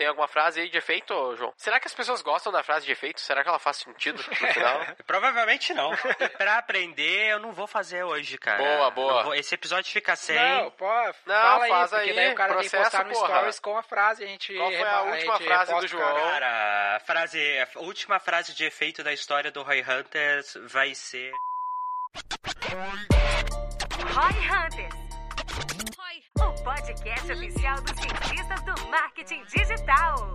Tem alguma frase aí de efeito, João? Será que as pessoas gostam da frase de efeito? Será que ela faz sentido no final? Provavelmente não. E pra aprender, eu não vou fazer hoje, cara. Boa, boa. Não vou- Esse episódio fica sem. Não, pô, fala aí, faz porque aí, daí o cara tem que processo, postar no porra. stories com a frase, a gente... Qual foi a última gente frase do. João? Cara, a frase, a última frase de efeito da história do Roy Hunters vai ser. Roy Hunters. O podcast oficial dos cientistas do marketing digital.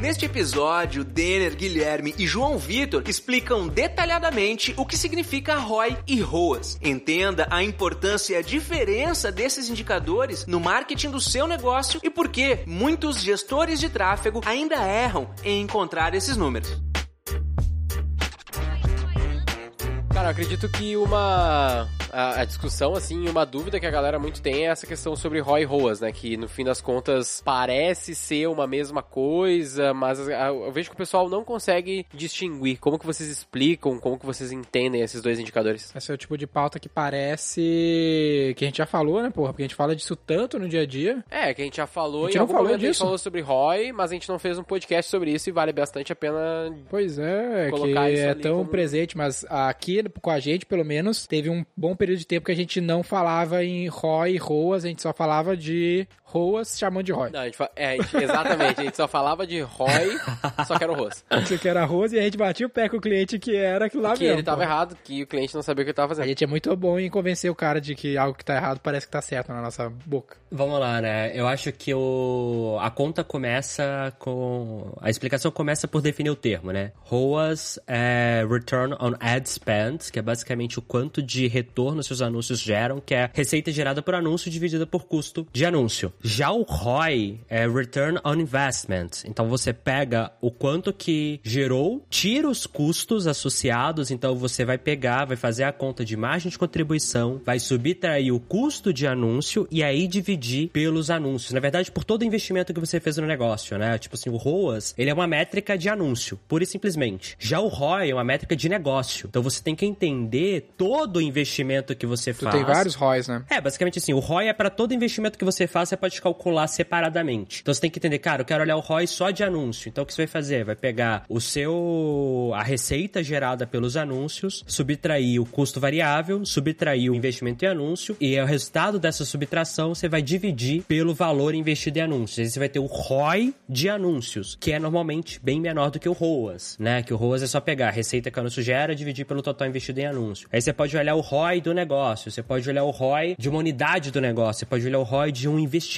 Neste episódio, Denner, Guilherme e João Vitor explicam detalhadamente o que significa ROI e ROAS. Entenda a importância e a diferença desses indicadores no marketing do seu negócio e por que muitos gestores de tráfego ainda erram em encontrar esses números. Cara, acredito que uma. A, a discussão, assim, uma dúvida que a galera muito tem é essa questão sobre ROI e ROAS, né? Que no fim das contas parece ser uma mesma coisa, mas eu vejo que o pessoal não consegue distinguir. Como que vocês explicam, como que vocês entendem esses dois indicadores? Esse é o tipo de pauta que parece que a gente já falou, né, porra? Porque a gente fala disso tanto no dia a dia. É, que a gente já falou, A gente não falou momento a gente disso. falou sobre ROI, mas a gente não fez um podcast sobre isso e vale bastante a pena Pois é, que é tão como- presente, mas aqui com a gente, pelo menos, teve um bom período de tempo que a gente não falava em ROI e ROAS, a gente só falava de ROAS chamando de ROI. Não, a gente, é, a gente- exatamente, a gente só falava de ROI, só que era o ROAS. Isso que era ROAS e a gente batia o pé com o cliente que era aquilo lá que mesmo. ele tava pô. errado, que o cliente não sabia o que ele tava A fazendo. gente é muito bom em convencer o cara de que algo que tá errado parece que tá certo na nossa boca. Vamos lá, né? Eu acho que o... a conta começa com. A explicação começa por definir o termo, né? ROAS é Return on Ad Spend, que é basicamente o quanto de retorno seus anúncios geram, que é receita gerada por anúncio dividida por custo de anúncio. Já o ROI é Return on Investment. Então você pega o quanto que gerou, tira os custos associados, então você vai pegar, vai fazer a conta de margem de contribuição, vai subtrair o custo de anúncio e aí dividir pelos anúncios. Na verdade, por todo o investimento que você fez no negócio, né? Tipo assim, o ROAS, ele é uma métrica de anúncio, pura e simplesmente. Já o ROI é uma métrica de negócio. Então você tem que entender todo o investimento que você Tu faz. tem vários ROIs, né? É, basicamente assim, o ROI é para todo investimento que você faz, você pode calcular separadamente. Então você tem que entender, cara, eu quero olhar o ROI só de anúncio. Então o que você vai fazer? Vai pegar o seu a receita gerada pelos anúncios, subtrair o custo variável, subtrair o investimento em anúncio e o resultado dessa subtração você vai dividir pelo valor investido em anúncios. Aí você vai ter o ROI de anúncios, que é normalmente bem menor do que o ROAS, né? Que o ROAS é só pegar a receita que o anúncio gera, dividir pelo total investido em anúncio. Aí você pode olhar o ROI do negócio, você pode olhar o ROI de uma unidade do negócio, você pode olhar o ROI de um investimento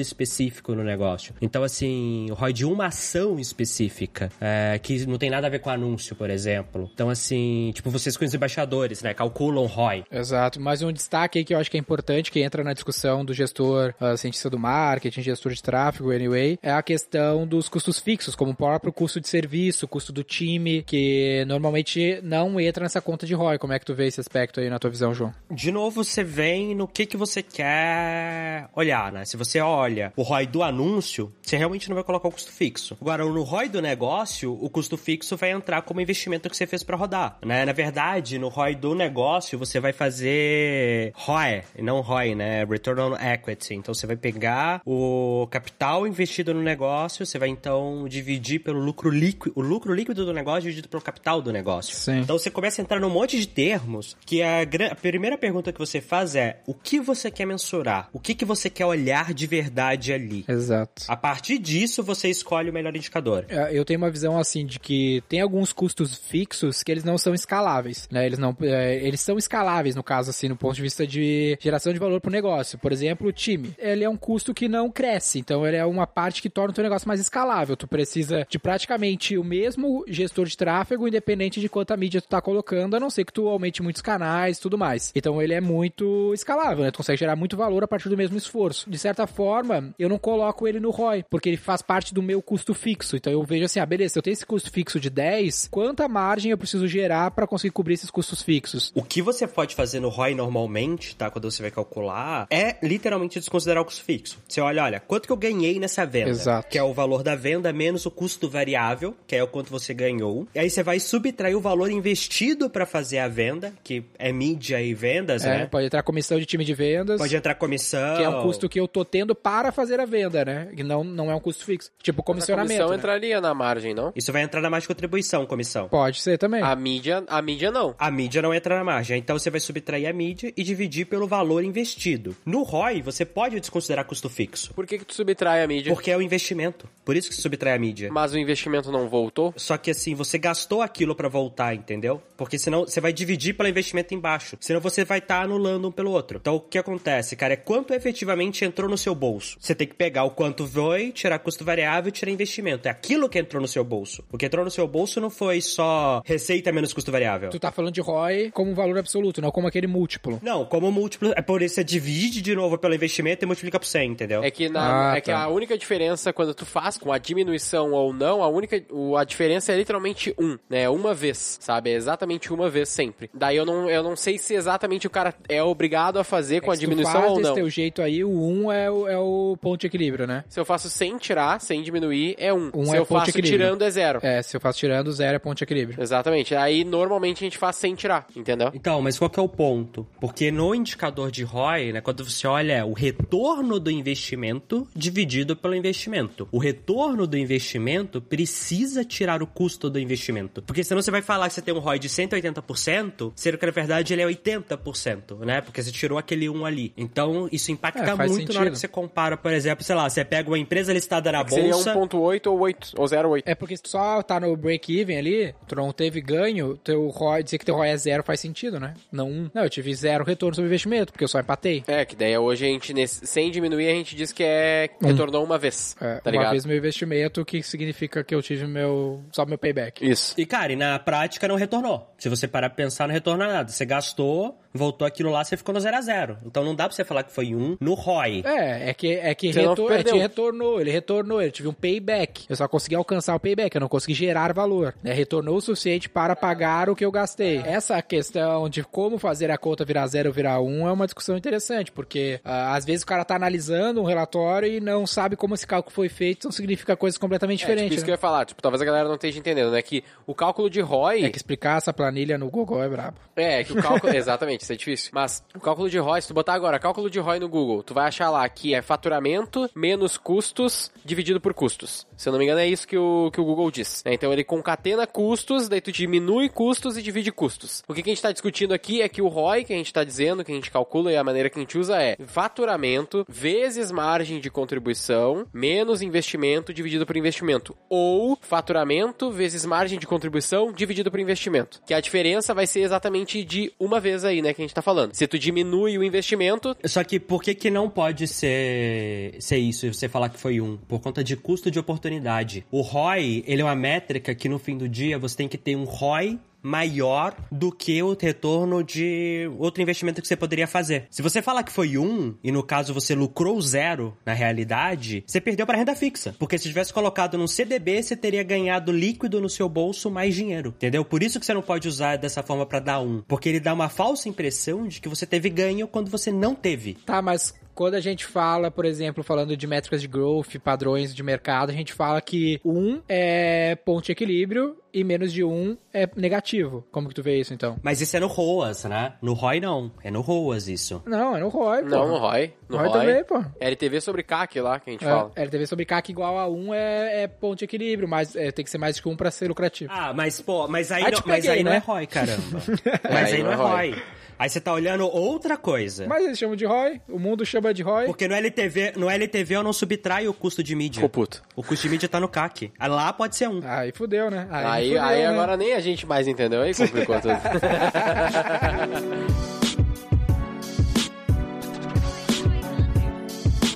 específico no negócio. Então, assim, o ROI de uma ação específica, é, que não tem nada a ver com anúncio, por exemplo. Então, assim, tipo, vocês com os embaixadores, né? Calculam ROI. Exato, mas um destaque aí que eu acho que é importante, que entra na discussão do gestor, ah, cientista do marketing, gestor de tráfego, anyway, é a questão dos custos fixos, como o próprio custo de serviço, custo do time, que normalmente não entra nessa conta de ROI. Como é que tu vê esse aspecto aí na tua visão, João? De novo, você vem no que, que você quer olhar, né? Se você olha o ROI do anúncio, você realmente não vai colocar o custo fixo. Agora, no ROI do negócio, o custo fixo vai entrar como investimento que você fez para rodar, né? Na verdade, no ROI do negócio, você vai fazer ROE, não ROI, né? Return on Equity. Então, você vai pegar o capital investido no negócio, você vai então dividir pelo lucro líquido, o lucro líquido do negócio dividido pelo capital do negócio. Sim. Então você começa a entrar num monte de termos que a, a primeira pergunta que você faz é o que você quer mensurar? O que, que você quer olhar de verdade ali? Exato. A partir disso, você escolhe o melhor indicador. É, Eu tenho uma visão assim de que tem alguns custos fixos que eles não são escaláveis, né? Eles não, é, eles são escaláveis no caso assim, no ponto de vista de geração de valor pro negócio. Por exemplo, o time, ele é um custo que não cresce, então ele é uma parte que torna o teu negócio mais escalável. Tu precisa de praticamente o mesmo gestor de tráfego, independente de quanta mídia tu tá colocando, a não ser que tu aumente muitos canais, e tudo mais. Então ele é muito escalável, né? Tu consegue gerar muito valor a partir do mesmo esforço. De certa forma, eu não coloco ele no ROI, porque ele faz parte do meu custo fixo. Então eu vejo assim, ah, beleza, se eu tenho esse custo fixo de 10, quanta margem eu preciso gerar para conseguir cobrir esses custos fixos? O que você pode fazer no ROI normalmente, tá? Quando você vai calcular, é literalmente desconsiderar o custo fixo. Você olha, olha, quanto que eu ganhei nessa venda? Exato. Que é o valor da venda menos o custo variável, que é o quanto você ganhou. E aí você vai subtrair o valor investido para fazer a venda, que é mídia e vendas, É, né? pode entrar comissão de time de vendas. Pode entrar comissão. Que é um custo que eu tô tendo para fazer a venda, né? E não, não é um custo fixo. Tipo, A comissionamento. comissão né? entraria na margem, não? Isso vai entrar na margem de contribuição, comissão. Pode ser também. A mídia, a mídia não. A mídia não entra na margem, então você vai subtrair a mídia e dividir pelo valor investido. No ROI, você pode desconsiderar custo fixo, Por que que tu subtrai a mídia? porque é o investimento. Por isso que subtrai a mídia. Mas o investimento não voltou? Só que assim, você gastou aquilo pra voltar, entendeu? Porque senão você vai dividir pelo investimento embaixo. Senão você vai estar anulando um pelo outro. Então o que acontece, cara, é quanto efetivamente entrou no seu bolso. Você tem que pegar o quanto foi, tirar custo variável e tirar investimento. É aquilo que entrou no seu bolso. O que entrou no seu bolso não foi só receita menos custo variável. Tu tá falando de ROI como um valor absoluto, não como aquele múltiplo. Não, como múltiplo, é por isso você divide de novo pelo investimento e multiplica por 100, entendeu? É que, na, Ah, é que tá. a única diferença quando tu faz com a diminuição ou não, a única o- a diferença é literalmente um, né? Uma vez, sabe? É exatamente uma vez sempre. Daí eu não, eu não sei se exatamente o cara é obrigado a fazer com É a que se tu diminuição faz ou desse não. teu jeito aí, o 1 é o, é o ponto de equilíbrio, né? Se eu faço sem tirar, sem diminuir, é um. Um se é eu ponto de faço equilíbrio. tirando, é zero. É, se eu faço tirando, zero é ponto de equilíbrio. Exatamente. Aí normalmente a gente faz sem tirar, entendeu? Então, mas qual que é o ponto? Porque no indicador de ROI, né, quando você olha o retorno do investimento dividido pelo investimento. O retorno do investimento precisa tirar o custo do investimento. Porque senão você vai falar que você tem um ROI de 180%, sendo que na verdade ele é 80%, né? Porque você tirou aquele 1 ali. Então, isso impacta É, muito na hora sentido. Que você compara, por exemplo, sei lá, você pega uma empresa listada na Seria bolsa... 1.8 ou 8, ou 0.8. É porque se tu só tá no break-even ali, tu não teve ganho, teu ROI, dizer que teu ROI é zero faz sentido, né? Não um. Não, eu tive zero retorno sobre investimento, porque eu só empatei. É, que daí hoje a gente, nesse- sem diminuir, a gente diz que é retornou uma vez. É, tá uma ligado? vez meu investimento, o que significa que eu tive meu só meu payback. Isso. E, cara, e na prática não retornou. Se você parar pra pensar, não retorna nada. Você gastou, voltou aquilo lá, você ficou no zero a zero. Então não dá pra você falar que foi um no ROI. É, é que, é que Você não retor- é, retornou, ele retornou, ele tive um payback. Eu só consegui alcançar o payback, eu não consegui gerar valor. né? Retornou o suficiente para pagar o que eu gastei. Essa questão de como fazer a conta virar zero ou virar um é uma discussão interessante, porque ah, às vezes o cara tá analisando um relatório e não sabe como esse cálculo foi feito, então significa coisas completamente É, tipo, diferentes. isso que eu né? ia falar, tipo, talvez a galera não esteja entendendo, né? Que o cálculo de ROI. É que explicar essa planilha no Google é brabo. É, que o cálculo. exatamente, isso é difícil. Mas o cálculo de ROI, se tu botar agora cálculo de ROI no Google, tu vai achar lá que é faturamento menos custos dividido por custos. Se eu não me engano, é isso que o, que o Google diz. né? Então ele concatena custos, daí tu diminui custos e divide custos. O que, que a gente tá discutindo aqui é que o ROI que a gente tá dizendo, que a gente calcula e a maneira que a gente usa é faturamento vezes margem de contribuição menos investimento dividido por investimento. Ou faturamento vezes margem de contribuição dividido por investimento. Que a diferença vai ser exatamente de uma vez aí, né, que a gente tá falando. Se tu diminui o investimento, Só que por que que não pode ser, ser isso e você falar que foi um? Por conta de custo de oportunidade. O ROI, ele é uma métrica que no fim do dia você tem que ter um ROI maior do que o retorno de outro investimento que você poderia fazer. Se você falar que foi um, e no caso você lucrou zero na realidade, você perdeu para renda fixa. Porque se tivesse colocado num CDB, você teria ganhado líquido no seu bolso mais dinheiro. Entendeu? Por isso que você não pode usar dessa forma para dar um. Porque ele dá uma falsa impressão de que você teve ganho quando você não teve. Tá, mas quando a gente fala, por exemplo, falando de métricas de growth, padrões de mercado, a gente fala que um é ponto de equilíbrio e menos de um é negativo. Como que tu vê isso, então? Mas isso é no ROAS, né? No ROI não. É no ROAS isso. Não, é no ROI, pô. não no ROI. No ROI ROI, também, pô. LTV sobre CAC lá que a gente fala. É, LTV sobre CAC igual a 1 é, é ponto de equilíbrio, mas é, tem que ser mais de 1 pra ser lucrativo. Ah, mas pô, mas aí, Aí não, te mas peguei, aí não né? é ROI, caramba. mas aí não é ROI. Aí você tá olhando outra coisa. Mas eles chamam de ROI, o mundo chama de ROI. Porque no LTV, no LTV eu não subtraio o custo de mídia. Ficou puto. O custo de mídia tá no CAC. Ah, Lá pode ser um. Aí fudeu, né? Aí, fudeu, aí né? agora nem a gente mais entendeu, aí complicou tudo.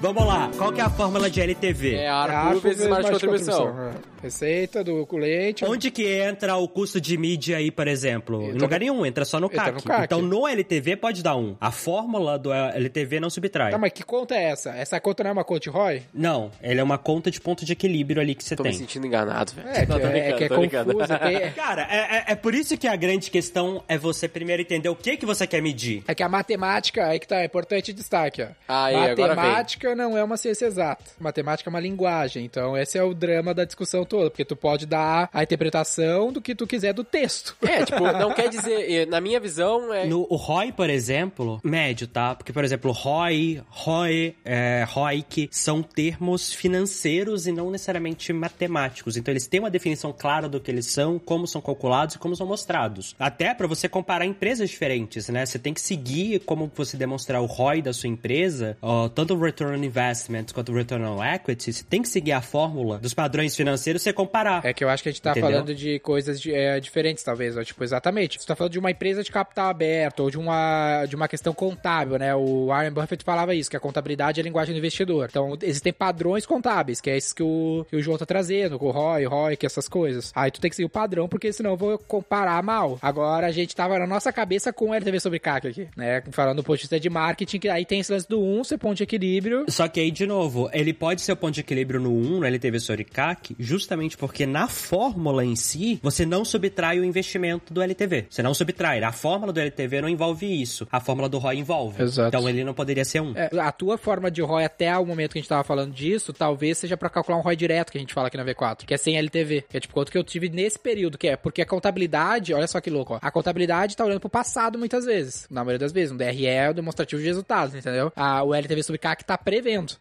Vamos lá. Qual que é a fórmula de LTV? É É ARPU ARPU vezes margem de contribuição. é. Receita do cliente. Onde que entra o custo de mídia aí, por exemplo? Em Entra lugar nenhum, entra só no CAC. no CAC. Então no LTV pode dar um. A fórmula do LTV não subtrai. Tá, mas que conta é essa? Essa conta não é uma conta de ROI? Não, ele é uma conta de ponto de equilíbrio ali que você Tô me tem. sentindo enganado, velho. É, que Não, tô é, que é tô confuso. tem- Cara, é, é- é por isso que a grande questão é você primeiro entender o que que você quer medir. É que a matemática, aí que tá, é importante destaque, ó. Aí, matemática matemática não é uma ciência exata. Matemática é uma linguagem. Então, esse é o drama da discussão toda, porque tu pode dar a interpretação do que tu quiser do texto. É, tipo, não quer dizer, na minha visão, é. No, o ROI, por exemplo, médio, tá? Porque, por exemplo, ROI, ROE, é, ROIC são termos financeiros e não necessariamente matemáticos. Então, eles têm uma definição clara do que eles são, como são calculados e como são mostrados. Até para você comparar empresas diferentes, né? Você tem que seguir como você demonstrar o ROI da sua empresa, ó, tanto o Return on Investment quanto o Return on Equity, você tem que seguir a fórmula dos padrões financeiros você comparar. É que eu acho que a gente tá Entendeu? falando de coisas de- é, diferentes, talvez. ó, Tipo, exatamente. Você tá falando de uma empresa de capital aberto ou de uma, de uma questão contábil, né? O Warren Buffett falava isso, que a contabilidade é a linguagem do investidor. Então, existem padrões contábeis, que é esses que o, que o João tá trazendo, com o ROI, ROI, que essas coisas. Aí tu tem que seguir o padrão, porque senão eu vou comparar mal. Agora, a gente tava na nossa cabeça com o LTV sobre CAC aqui, né? Falando do ponto de marketing, que aí tem esse lance do 1, ser ponto de equilíbrio. Só que aí, de novo, ele pode ser o ponto de equilíbrio no 1, no LTV sobre CAC, justamente porque na fórmula em si, você não subtrai o investimento do LTV. Você não subtrai. A fórmula do LTV não envolve isso. A fórmula do ROI envolve. Exato. Então ele não poderia ser um. É, a tua forma de ROI até o momento que a gente tava falando disso, talvez seja pra calcular um ROI direto que a gente fala aqui na V4, que é sem LTV. Que é tipo quanto que eu tive nesse período, que é porque a contabilidade, olha só que louco, ó. A contabilidade tá olhando pro passado muitas vezes. Na maioria das vezes. Um DRE é o demonstrativo de resultados, entendeu? A, o LTV sobre CAC tá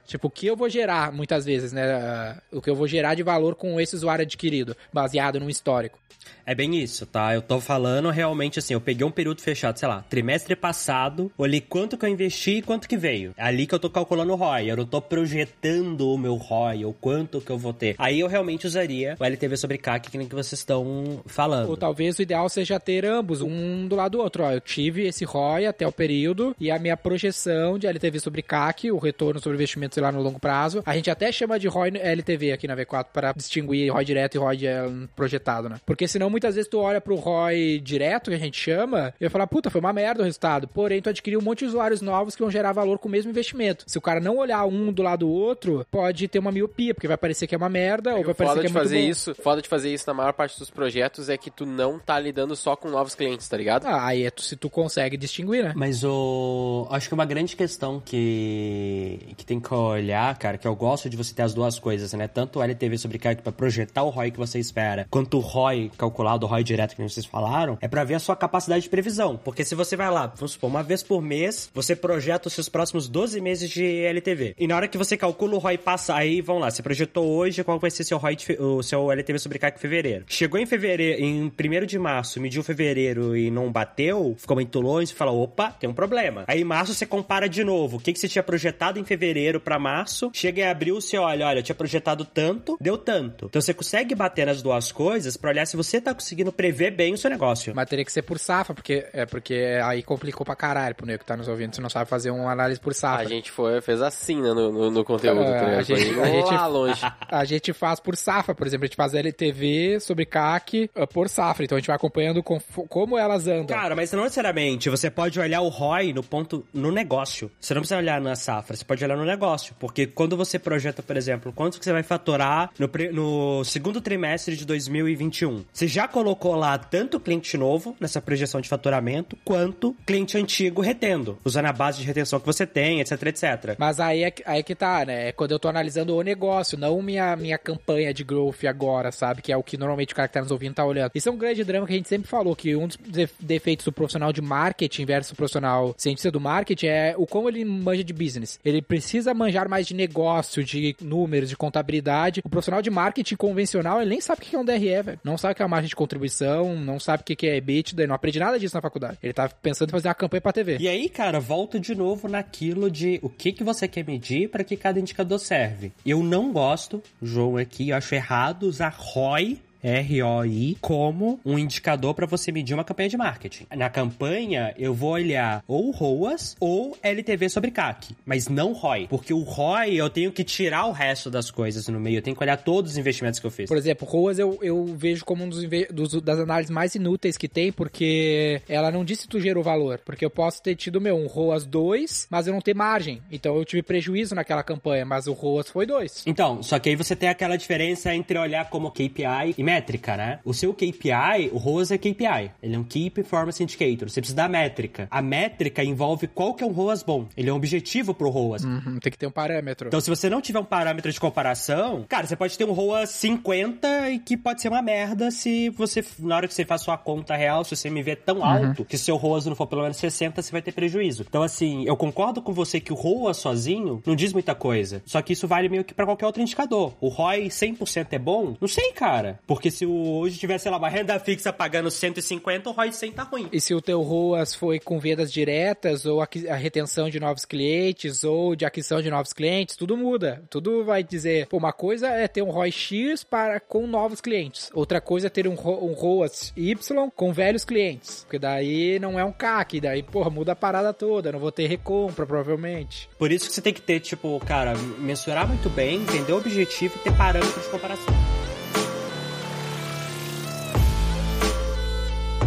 Tipo, o que eu vou gerar muitas vezes, né? Ah, O que eu vou gerar de valor com esse usuário adquirido, baseado num histórico. É bem isso, tá? Eu tô falando realmente assim, eu peguei um período fechado, sei lá, trimestre passado, olhei quanto que eu investi e quanto que veio. É ali que eu tô calculando o ROI, eu não tô projetando o meu ROI, ou quanto que eu vou ter. Aí eu realmente usaria o LTV sobre CAC, que nem que vocês estão falando. Ou talvez o ideal seja ter ambos, um do lado do outro. Ó, eu tive esse ROI até o período e a minha projeção de LTV sobre CAC, o retorno sobre investimentos lá no longo prazo. A gente até chama de ROI LTV aqui na V4 para distinguir ROI direto e ROI eh, projetado, né? Porque senão muitas vezes tu olha pro ROI direto, que a gente chama, e vai falar, puta, foi uma merda o resultado. Porém, tu adquiriu um monte de usuários novos que vão gerar valor com o mesmo investimento. Se o cara não olhar um do lado do outro, pode ter uma miopia, porque vai parecer que é uma merda ou vai parecer foda que é de muito fazer bom. isso, foda de fazer isso na maior parte dos projetos é que tu não tá lidando só com novos clientes, tá ligado? Ah, aí é tu, se tu consegue distinguir, né? Mas o. Acho que uma grande questão que, que tem que olhar, cara, que eu gosto de você ter as duas coisas, né? Tanto o LTV sobre CAC pra projetar o ROI que você espera, quanto o ROI calculado, o ROI direto que vocês falaram, é pra ver a sua capacidade de previsão. Porque se você vai lá, vamos supor, uma vez por mês, você projeta os seus próximos 12 meses de LTV. E na hora que você calcula o ROI passa, aí vamos lá, você projetou hoje qual vai ser seu ROI, o seu LTV sobre CAC em fevereiro. Chegou em fevereiro, em 1 de março, mediu fevereiro e não bateu, ficou muito longe, você fala, opa, tem um problema. Aí em março você compara de novo, o que, que você tinha projetado em fevereiro pra março, chega em abril, você olha, olha, eu tinha projetado tanto, deu tanto. Então você consegue bater nas duas coisas pra olhar se você tá conseguindo prever bem o seu negócio. Mas teria que ser por safra, porque é porque aí complicou pra caralho pro nego que tá nos ouvindo, se não sabe fazer uma análise por safra. A gente foi, fez assim, né, no, no, no conteúdo, É, tá a gente- a gente- lá longe. A gente faz por safra, por exemplo, a gente faz LTV sobre CAC uh, por safra, então a gente vai acompanhando com- como elas andam. Cara, mas não necessariamente. Você pode olhar o ROI no ponto no negócio. Você não precisa olhar na safra, você pode olhar no negócio. Porque quando você projeta, por exemplo, quanto que você vai faturar no, no segundo trimestre de 2021, você já colocou lá tanto cliente novo nessa projeção de faturamento, quanto cliente antigo retendo, usando a base de retenção que você tem, etc, etc. Mas aí é, que- aí que tá, né? É quando eu tô analisando o negócio, não minha, minha campanha de growth agora, sabe? Que é o que normalmente o cara que tá nos ouvindo tá olhando. Isso é um grande drama que a gente sempre falou, que um dos de- defeitos do profissional de marketing versus o profissional cientista do marketing é o como ele manja de business. Ele precisa manjar mais de negócio, de números, de contabilidade. O profissional de marketing convencional, ele nem sabe o que é um DRE, velho. Não sabe o que é uma margem de contribuição, não sabe o que é EBITDA, não aprende nada disso na faculdade. Ele tá pensando em fazer uma campanha pra TV. E aí, cara, volta de novo naquilo de o que, que você quer medir para que cada indicador serve. Eu não gosto, João aqui, eu acho errado usar ROI ROI como um indicador para você medir uma campanha de marketing. Na campanha, eu vou olhar ou ROAS ou LTV sobre CAC, mas não ROI, porque o ROI eu tenho que tirar o resto das coisas no meio, eu tenho que olhar todos os investimentos que eu fiz. Por exemplo, ROAS eu, eu vejo como um dos, dos- das análises mais inúteis que tem, porque ela não diz se tu gerou valor. Porque eu posso ter tido, meu, um ROAS 2, mas eu não ter margem. Então eu tive prejuízo naquela campanha, mas o ROAS foi 2. Então, só que aí você tem aquela diferença entre olhar como KPI e métrica, né? O seu KPI, o ROAS é KPI. Ele é um Key Performance Indicator. Você precisa da métrica. A métrica envolve qual que é um ROAS bom. Ele é um objetivo pro ROAS. Uhum, tem que ter um parâmetro. Então, se você não tiver um parâmetro de comparação, cara, você pode ter um ROAS 50 e que pode ser uma merda se você, na hora que você faz sua conta real, se você me vê tão alto que seu ROAS não for pelo menos 60, você vai ter prejuízo. Então, assim, eu concordo com você que o ROAS sozinho não diz muita coisa. Só que isso vale meio que pra qualquer outro indicador. O ROI 100% é bom? Não sei, cara. Porque se o, hoje tivesse, sei lá, uma renda fixa pagando 150, o ROI 100 tá ruim. E se o teu ROAS foi com vendas diretas, ou a retenção de novos clientes, ou de aquisição de novos clientes, tudo muda. Tudo vai dizer, pô, uma coisa é ter um ROI X para, com novos clientes. Outra coisa é ter um, um ROAS Y com velhos clientes. Porque daí não é um CAC, daí, porra, muda a parada toda. Não vou ter recompra, provavelmente. Por isso que você tem que ter, tipo, cara, mensurar muito bem, entender o objetivo e ter parâmetros de comparação.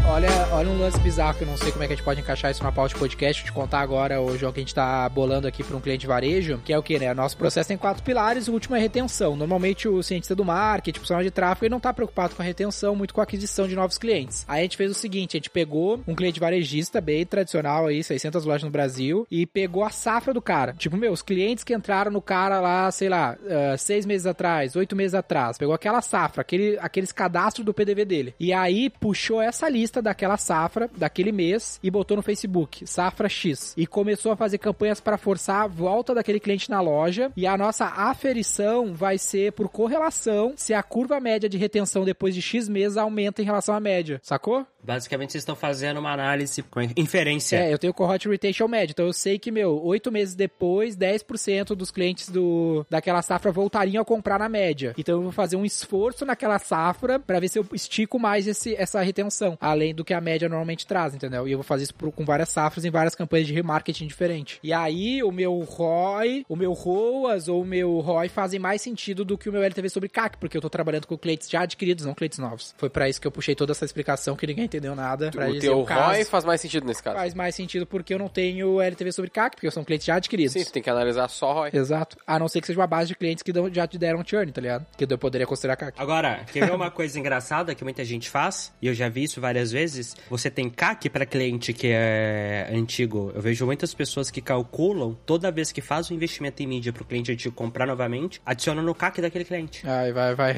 Olha, olha um lance bizarro que eu não sei como é que a gente pode encaixar isso na pauta de podcast. Te contar agora o jogo que a gente tá bolando aqui para um cliente varejo, que é o que, né? Nosso processo tem quatro pilares, o último é retenção. Normalmente o cientista do marketing, o profissional de tráfego, ele não tá preocupado com a retenção, muito com a aquisição de novos clientes. Aí a gente fez o seguinte, a gente pegou um cliente varejista bem tradicional aí, 600 lojas no Brasil, e pegou a safra do cara. Tipo, meu, os clientes que entraram no cara lá, sei lá, ah, seis meses atrás, oito meses atrás, pegou aquela safra, aquele, aqueles cadastros do PDV dele. E aí puxou essa lista daquela safra, daquele mês, e botou no Facebook, safra X. E começou a fazer campanhas para forçar a volta daquele cliente na loja. E a nossa aferição vai ser por correlação se a curva média de retenção depois de X meses aumenta em relação à média. Sacou? Basicamente, vocês estão fazendo uma análise com inferência. É, eu tenho cohort retention médio, então eu sei que, meu, oito meses depois, 10% dos clientes do, daquela safra voltariam a comprar na média. Então eu vou fazer um esforço naquela safra pra ver se eu estico mais esse, essa retenção, além do que a média normalmente traz, entendeu? E eu vou fazer isso por- com várias safras em várias campanhas de remarketing diferentes. E aí o meu ROI, o meu ROAS ou o meu ROI fazem mais sentido do que o meu LTV sobre CAC, porque eu tô trabalhando com clientes já adquiridos, não clientes novos. Foi pra isso que eu puxei toda essa explicação que ninguém entendeu nada. Pra o teu o caso ROI faz mais sentido nesse caso. faz mais sentido porque eu não tenho LTV sobre CAC, porque são clientes já adquiridos. Sim, tu tem que analisar só ROI. Exato. A não ser que seja uma base de clientes que já te deram churn, tá ligado? Que eu poderia considerar CAC. Agora, quer ver uma coisa engraçada que muita gente faz? E eu já vi isso várias vezes. Você tem CAC para cliente que é antigo. Eu vejo muitas pessoas que calculam toda vez que faz um investimento em mídia pro cliente antigo comprar novamente, adiciona no CAC daquele cliente. Aí vai, vai.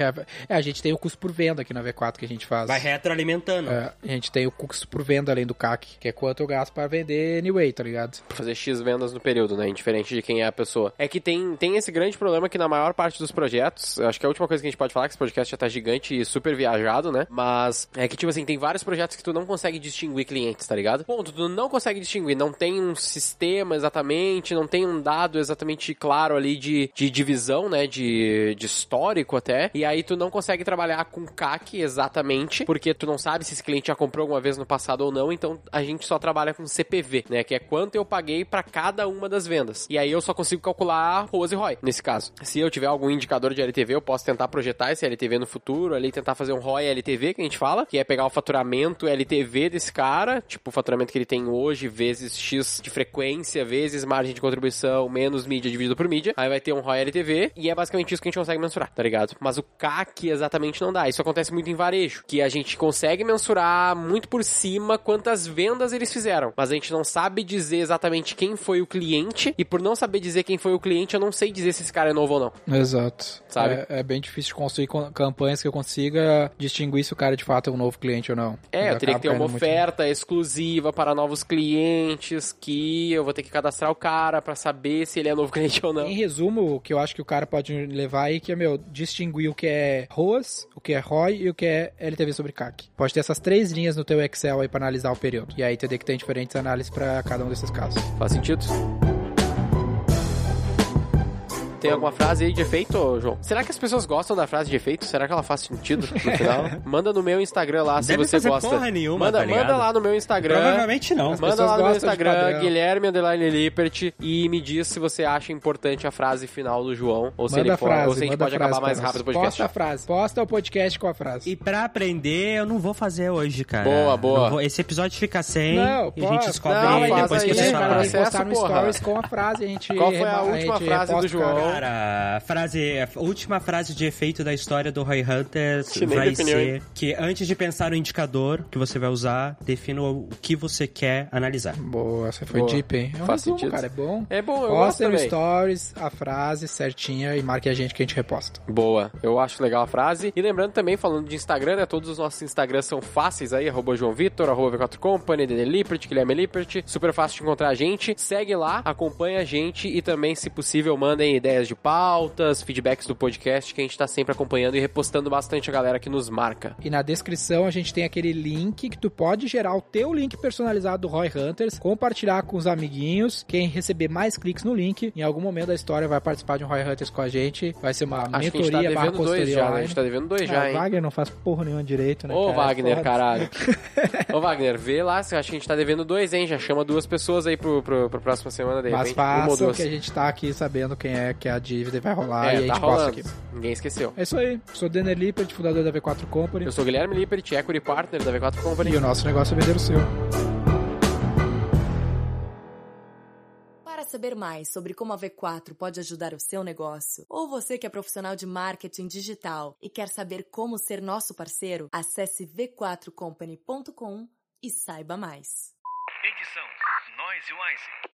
É, a gente tem o custo por venda aqui na V4 que a gente faz. Vai retroalimentando. É, a gente tem o custo por venda além do CAC, que é quanto eu gasto pra vender anyway, tá ligado? Pra fazer X vendas no período, né? Indiferente de quem é a pessoa. É que tem, tem esse grande problema que na maior parte dos projetos, acho que é a última coisa que a gente pode falar, que esse podcast já tá gigante e super viajado, né? Mas é que, tipo assim, tem vários projetos que tu não consegue distinguir clientes, tá ligado? Ponto, tu não consegue distinguir, não tem um sistema exatamente, não tem um dado exatamente claro ali de, de divisão, né? De, de histórico até. E aí tu não consegue trabalhar com CAC exatamente, porque tu não sabe se esse cliente já comprou alguma vez no passado ou não, então a gente só trabalha com CPV, né? Que é quanto eu paguei pra cada uma das vendas. E aí eu só consigo calcular ROAS e ROI, nesse caso. Se eu tiver algum indicador de LTV, eu posso tentar projetar esse LTV no futuro, ali tentar fazer um ROI LTV, que a gente fala, que é pegar o faturamento LTV desse cara, tipo o faturamento que ele tem hoje, vezes X de frequência, vezes margem de contribuição, menos mídia dividido por mídia, aí vai ter um ROI LTV, e é basicamente isso que a gente consegue mensurar, tá ligado? Mas o CAC exatamente não dá. Isso acontece muito em varejo, que a gente consegue mensurar muito por cima quantas vendas eles fizeram, mas a gente não sabe dizer exatamente quem foi o cliente, e por não saber dizer quem foi o cliente, eu não sei dizer se esse cara é novo ou não. Exato. Sabe? É, é bem difícil de construir campanhas que eu consiga distinguir se o cara de fato é um novo cliente ou não. É, eu teria que ter uma caindo muito- oferta exclusiva para novos clientes, que eu vou ter que cadastrar o cara pra saber se ele é novo cliente ou não. Em resumo, o que eu acho que o cara pode levar aí que é, meu, distinguir o que é ROAS, o que é ROI e o que é LTV sobre CAC. Pode ter essas três linhas no teu Excel aí pra analisar o período. E aí teria que ter diferentes análises pra cada um desses casos. Faz sentido? Tem alguma frase aí de efeito, João? Será que as pessoas gostam da frase de efeito? Será que ela faz sentido no final? manda no meu Instagram lá se Deve você fazer gosta. porra nenhuma, manda, tá manda lá no meu Instagram. Provavelmente não. Manda pessoas lá no meu Instagram. Guilherme Underline Lippert, e me diz se você acha importante a frase final do João, ou se Manda ele a for, frase, ou se a gente manda pode a acabar mais rápido o podcast. Posta a frase. Posta o podcast com a frase. E pra aprender, eu não vou fazer hoje, cara. Boa, boa. Vou- Esse episódio fica sem Não, e a gente descobre não, ele depois aí, que né, você cara, cara, falar. tem que postar processo, no porra. stories com a frase, a gente Qual foi a última frase do. João? Cara, a frase, a última frase de efeito da história do Roy Hunter vai definiu, ser hein? que antes de pensar no indicador que você vai usar, defina o que você quer analisar. Boa, você foi Boa. deep, hein? É um Faz resumo, sentido. cara, é bom. É bom, eu gosto Posta no também. stories a frase certinha e marque a gente que a gente reposta. Boa, eu acho legal a frase. E lembrando também, falando de Instagram, né? Todos os nossos Instagrams são fáceis aí, arroba João Vitor, arroba V4 Company, Dede Lippert, Guilherme Lippert. Super fácil de encontrar a gente. Segue lá, acompanha a gente e também, se possível, mandem ideias de pautas, feedbacks do podcast, que a gente tá sempre acompanhando e repostando bastante a galera que nos marca. E na descrição a gente tem aquele link que tu pode gerar o teu link personalizado do Roy Hunters, compartilhar com os amiguinhos. Quem receber mais cliques no link, em algum momento da história vai participar de um Roy Hunters com a gente. Vai ser uma Acho que a gente tá mentoria barra devendo dois já, né? A gente tá devendo dois Ah, já, o hein? Wagner não faz porra nenhuma direito, né? Ô, cara? Wagner, caralho. Ô, Wagner, vê lá, acho que a gente tá devendo dois, hein? Já chama duas pessoas aí pro, pro, pra próxima semana, de Mas repente. Uma ou faça duas. que a gente tá aqui sabendo quem é que é a dívida e vai rolar É, e a gente tá posta rolando. aqui. Ninguém esqueceu. É isso aí. Sou Denner Lippert, fundador da V4 Company. Eu sou o Guilherme Lippert, Equity Partner da V4 Company. E o nosso negócio é vender o seu. Para saber mais sobre como a V4 pode ajudar o seu negócio, ou você que é profissional de marketing digital e quer saber como ser nosso parceiro, acesse v4company.com e saiba mais. Edição Noise Wise.